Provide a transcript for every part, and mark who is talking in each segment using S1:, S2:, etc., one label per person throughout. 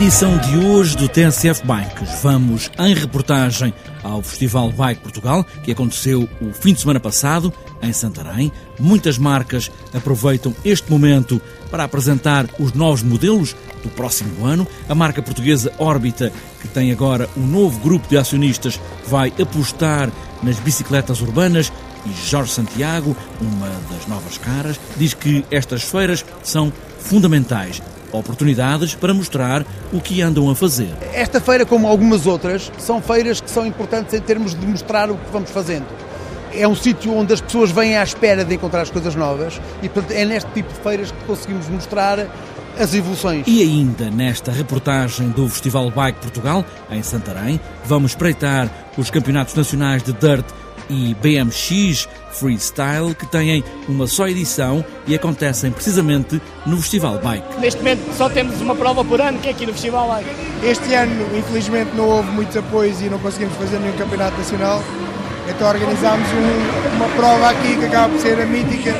S1: edição de hoje do TSF Bikes, vamos em reportagem ao Festival Bike Portugal, que aconteceu o fim de semana passado em Santarém. Muitas marcas aproveitam este momento para apresentar os novos modelos do próximo ano. A marca portuguesa Orbita, que tem agora um novo grupo de acionistas, vai apostar nas bicicletas urbanas e Jorge Santiago, uma das novas caras, diz que estas feiras são fundamentais oportunidades para mostrar o que andam a fazer.
S2: Esta feira, como algumas outras, são feiras que são importantes em termos de mostrar o que vamos fazendo. É um sítio onde as pessoas vêm à espera de encontrar as coisas novas e portanto, é neste tipo de feiras que conseguimos mostrar as evoluções.
S1: E ainda nesta reportagem do Festival Bike Portugal, em Santarém, vamos espreitar os campeonatos nacionais de Dirt e BMX Freestyle, que têm uma só edição e acontecem precisamente no Festival Bike.
S3: Neste momento só temos uma prova por ano, que é aqui no Festival Bike.
S4: Este ano, infelizmente, não houve muitos apoios e não conseguimos fazer nenhum campeonato nacional. Então organizámos um, uma prova aqui que acaba por ser a mítica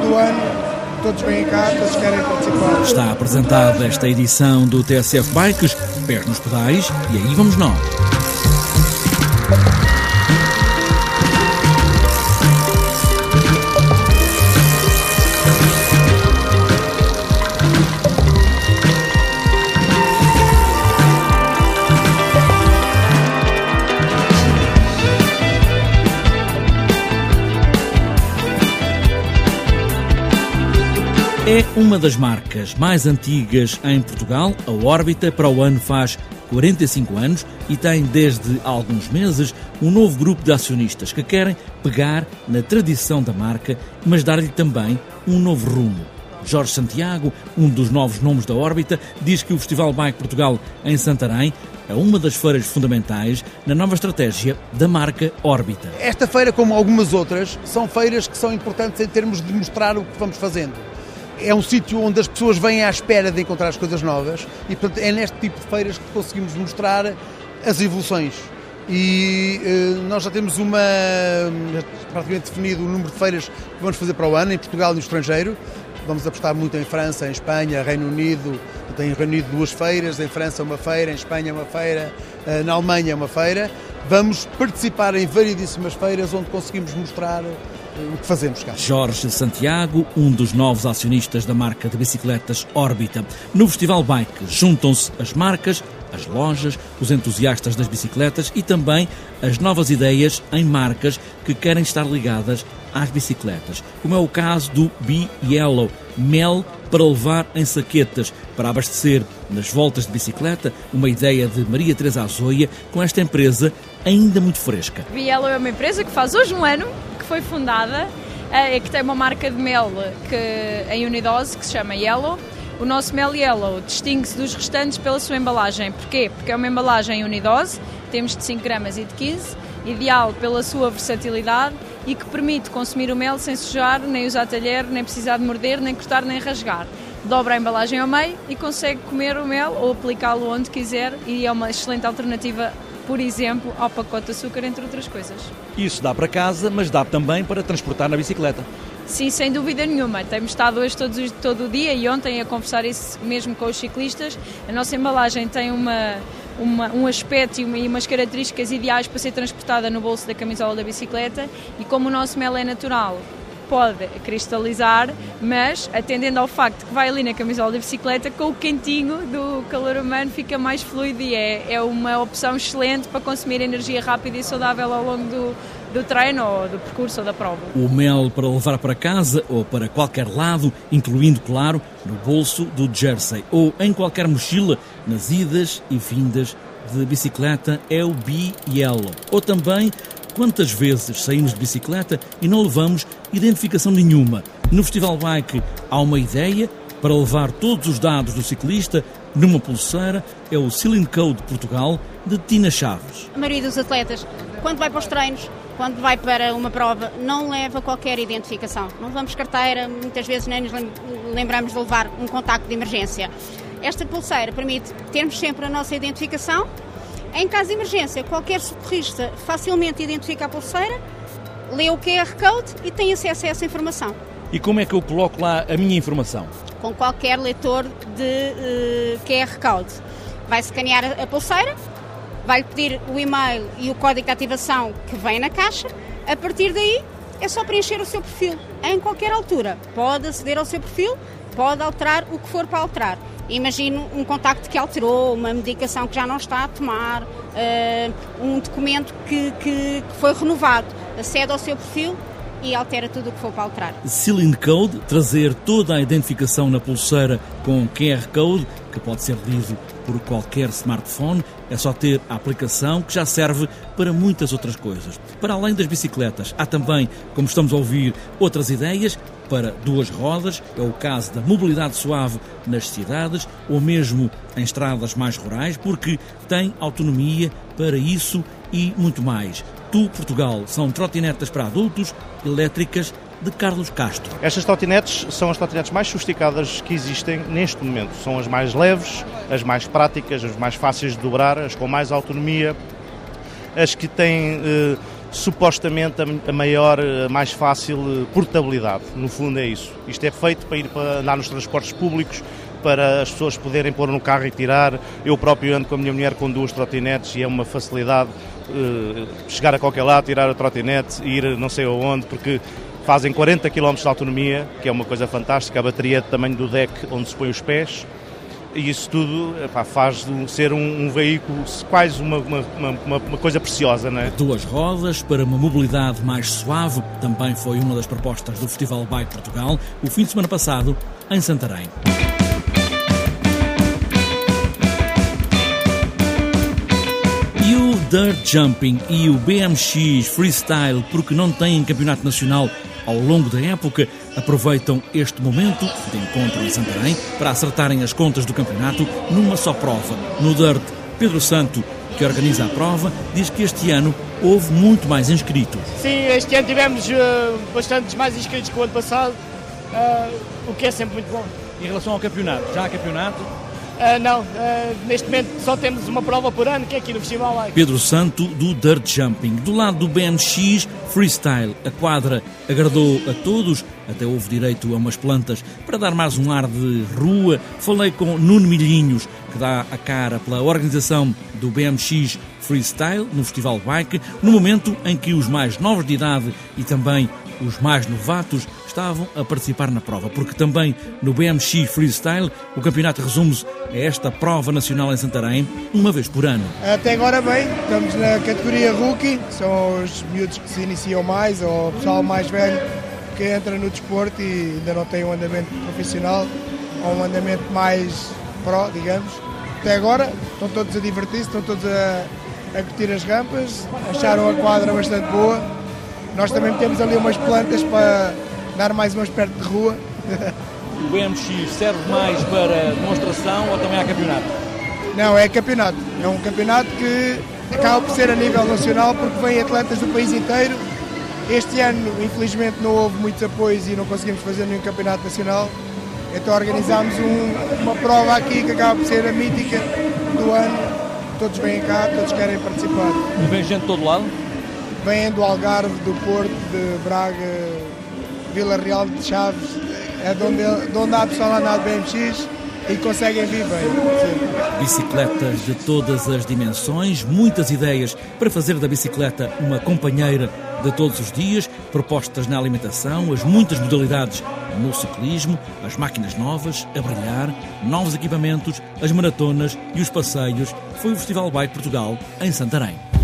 S4: do ano. Todos vêm cá, todos querem participar.
S1: Está apresentada esta edição do TSF Bikes, pés nos pedais, e aí vamos nós. É uma das marcas mais antigas em Portugal. A Órbita para o ano faz 45 anos e tem desde alguns meses um novo grupo de acionistas que querem pegar na tradição da marca, mas dar-lhe também um novo rumo. Jorge Santiago, um dos novos nomes da órbita, diz que o Festival Bike Portugal em Santarém é uma das feiras fundamentais na nova estratégia da marca Órbita.
S2: Esta feira, como algumas outras, são feiras que são importantes em termos de mostrar o que vamos fazendo é um sítio onde as pessoas vêm à espera de encontrar as coisas novas e, portanto, é neste tipo de feiras que conseguimos mostrar as evoluções. E eh, nós já temos uma praticamente definido o número de feiras que vamos fazer para o ano, em Portugal e no estrangeiro. Vamos apostar muito em França, em Espanha, Reino Unido. Tem Reino Unido duas feiras, em França uma feira, em Espanha uma feira, eh, na Alemanha uma feira. Vamos participar em variedíssimas feiras onde conseguimos mostrar o que fazemos cá.
S1: Jorge Santiago, um dos novos acionistas da marca de bicicletas Órbita. No Festival Bike juntam-se as marcas, as lojas, os entusiastas das bicicletas e também as novas ideias em marcas que querem estar ligadas às bicicletas, como é o caso do Be Yellow, mel para levar em saquetas, para abastecer nas voltas de bicicleta, uma ideia de Maria Teresa Azoia com esta empresa ainda muito fresca.
S5: Be Yellow é uma empresa que faz hoje um ano foi fundada, é que tem uma marca de mel que, em unidose que se chama Yellow. O nosso mel Yellow distingue-se dos restantes pela sua embalagem. Porquê? Porque é uma embalagem unidose, temos de 5 gramas e de 15, ideal pela sua versatilidade e que permite consumir o mel sem sujar, nem usar talher, nem precisar de morder, nem cortar, nem rasgar. Dobra a embalagem ao meio e consegue comer o mel ou aplicá-lo onde quiser e é uma excelente alternativa por exemplo, ao pacote de açúcar, entre outras coisas.
S1: Isso dá para casa, mas dá também para transportar na bicicleta.
S5: Sim, sem dúvida nenhuma. Temos estado hoje todos, todo o dia e ontem a conversar isso mesmo com os ciclistas. A nossa embalagem tem uma, uma, um aspecto e, uma, e umas características ideais para ser transportada no bolso da camisola da bicicleta e como o nosso mel é natural, pode cristalizar, mas atendendo ao facto que vai ali na camisola da bicicleta, com o quentinho do calor humano fica mais fluido e é, é uma opção excelente para consumir energia rápida e saudável ao longo do, do treino ou do percurso ou da prova.
S1: O mel para levar para casa ou para qualquer lado, incluindo, claro, no bolso do jersey ou em qualquer mochila, nas idas e vindas de bicicleta, é o Be Yellow. Ou também Quantas vezes saímos de bicicleta e não levamos identificação nenhuma? No Festival Bike há uma ideia para levar todos os dados do ciclista numa pulseira, é o Ceiling Code Portugal de Tina Chaves.
S6: A maioria dos atletas, quando vai para os treinos, quando vai para uma prova, não leva qualquer identificação. Não levamos carteira, muitas vezes nem nos lembramos de levar um contacto de emergência. Esta pulseira permite termos sempre a nossa identificação em caso de emergência, qualquer socorrista facilmente identifica a pulseira, lê o QR Code e tem acesso a essa informação.
S1: E como é que eu coloco lá a minha informação?
S6: Com qualquer leitor de uh, eh, QR Code. vai escanear a pulseira, vai pedir o e-mail e o código de ativação que vem na caixa. A partir daí, é só preencher o seu perfil em qualquer altura. Pode aceder ao seu perfil, pode alterar o que for para alterar. Imagino um contacto que alterou, uma medicação que já não está a tomar, uh, um documento que, que, foi renovado. Acede ao seu perfil e altera tudo o que for para alterar.
S1: Sealing Code, trazer toda a identificação na pulseira com QR Code, que pode ser lido por qualquer smartphone, é só ter a aplicação que já serve para muitas outras coisas. Para além das bicicletas, há também, como estamos a ouvir, outras ideias para duas rodas, é o caso da mobilidade suave nas cidades ou mesmo em estradas mais rurais, porque tem autonomia para isso e muito mais. Tu, Portugal, são trotinetas para adultos, elétricas, de Carlos Castro.
S7: Estas trotinetes são as trotinetes mais sofisticadas que existem neste momento. São as mais leves, as mais práticas, as mais fáceis de dobrar, as com mais autonomia, as que têm eh, supostamente a maior, a mais fácil eh, portabilidade. No fundo é isso. Isto é feito para ir para andar nos transportes públicos, para as pessoas poderem pôr no carro e tirar. Eu próprio ando com a minha mulher com duas trotinetes e é uma facilidade uh, chegar a qualquer lado, tirar a trotinete, ir não sei aonde, porque fazem 40 km de autonomia, que é uma coisa fantástica, a bateria é tamanho do deck onde se põe os pés, e isso tudo epá, faz de ser um, um veículo quase uma, uma, uma, uma, coisa preciosa. Não é?
S1: Duas rodas para uma mobilidade mais suave também foi uma das propostas do Festival Bike Portugal, o fim de semana passado, em Santarém. E o Dirt Jumping e o BMX Freestyle, porque não têm campeonato nacional ao longo da época, aproveitam este momento de encontro em Santarém para acertarem as contas do campeonato numa só prova. No Dirt, Pedro Santo, que organiza a prova, diz que este ano houve muito mais inscritos.
S3: Sim, este ano tivemos uh, bastantes mais inscritos que o ano passado, uh, o que é sempre muito bom.
S1: Em relação ao campeonato, já há campeonato?
S3: Uh, não, uh, neste momento só temos uma prova por ano, que é aqui no Festival Like.
S1: Pedro Santo, do Dirt Jumping. Do lado do BMX Freestyle, a quadra agradou a todos, até houve direito a umas plantas para dar mais um ar de rua. Falei com Nuno Milhinhos, que dá a cara pela organização do BMX Freestyle no Festival Bike, no momento em que os mais novos de idade e também os mais novatos estavam a participar na prova, porque também no BMX Freestyle o campeonato resume-se a esta prova nacional em Santarém, uma vez por ano.
S4: Até agora bem, estamos na categoria Rookie, são os miúdos que se iniciam mais, ou o pessoal mais velho que entra no desporto e ainda não tem um andamento profissional, ou um andamento mais pró, digamos. Até agora estão todos a divertir-se, estão todos a, a curtir as rampas, acharam a quadra bastante boa nós também temos ali umas plantas para dar mais um aspecto de rua.
S1: O BMX serve mais para demonstração ou também há campeonato?
S4: Não, é campeonato. É um campeonato que acaba por ser a nível nacional porque vêm atletas do país inteiro. Este ano, infelizmente, não houve muitos apoios e não conseguimos fazer nenhum campeonato nacional. Então organizámos um, uma prova aqui que acaba por ser a mítica do ano. Todos vêm cá, todos querem participar.
S1: E vem gente de todo lado?
S4: Vêm do Algarve, do Porto, de Braga, Vila Real de Chaves, é de onde, de onde há pessoal a andar de BMX e conseguem vir bem.
S1: Bicicletas de todas as dimensões, muitas ideias para fazer da bicicleta uma companheira de todos os dias, propostas na alimentação, as muitas modalidades no ciclismo, as máquinas novas, a brilhar, novos equipamentos, as maratonas e os passeios. Foi o Festival Bike Portugal em Santarém.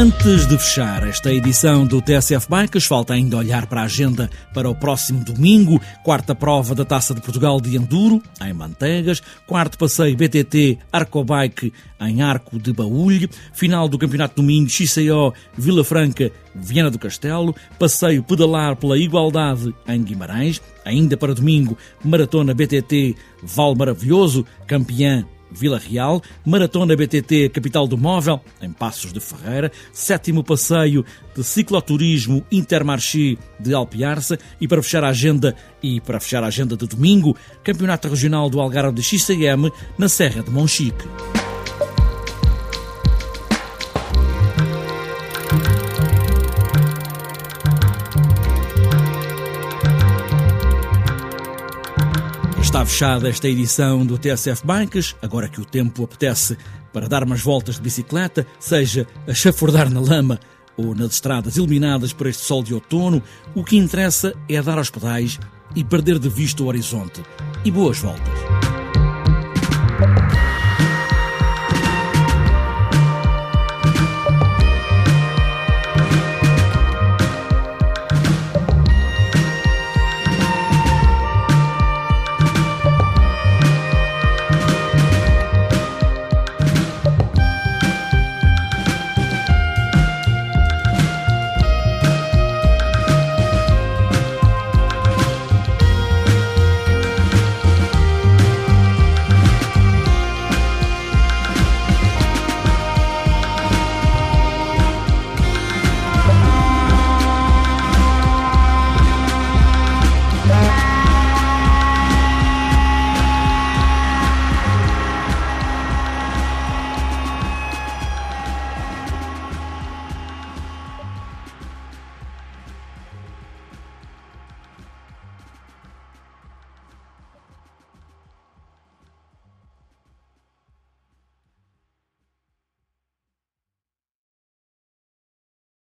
S1: Antes de fechar esta edição do TSF Bikes, falta ainda olhar para a agenda para o próximo domingo, quarta prova da Taça de Portugal de Enduro, em Manteigas, quarto passeio BTT Arcobike em Arco de Baúlho, final do Campeonato Domingo XCO Vila Franca Viana do Castelo, passeio pedalar pela Igualdade em Guimarães, ainda para domingo, Maratona BTT Val Maravilhoso, campeã Vila Real, Maratona BTT Capital do Móvel, em Passos de Ferreira, sétimo passeio de cicloturismo Intermarché de Alpiarça e para fechar a agenda e para fechar a agenda de domingo, Campeonato Regional do Algarve de XCM na Serra de Monchique. Fechada esta edição do TSF Bikes, agora que o tempo apetece para dar umas voltas de bicicleta, seja a chafurdar na lama ou nas estradas iluminadas por este sol de outono, o que interessa é dar aos pedais e perder de vista o horizonte. E boas voltas.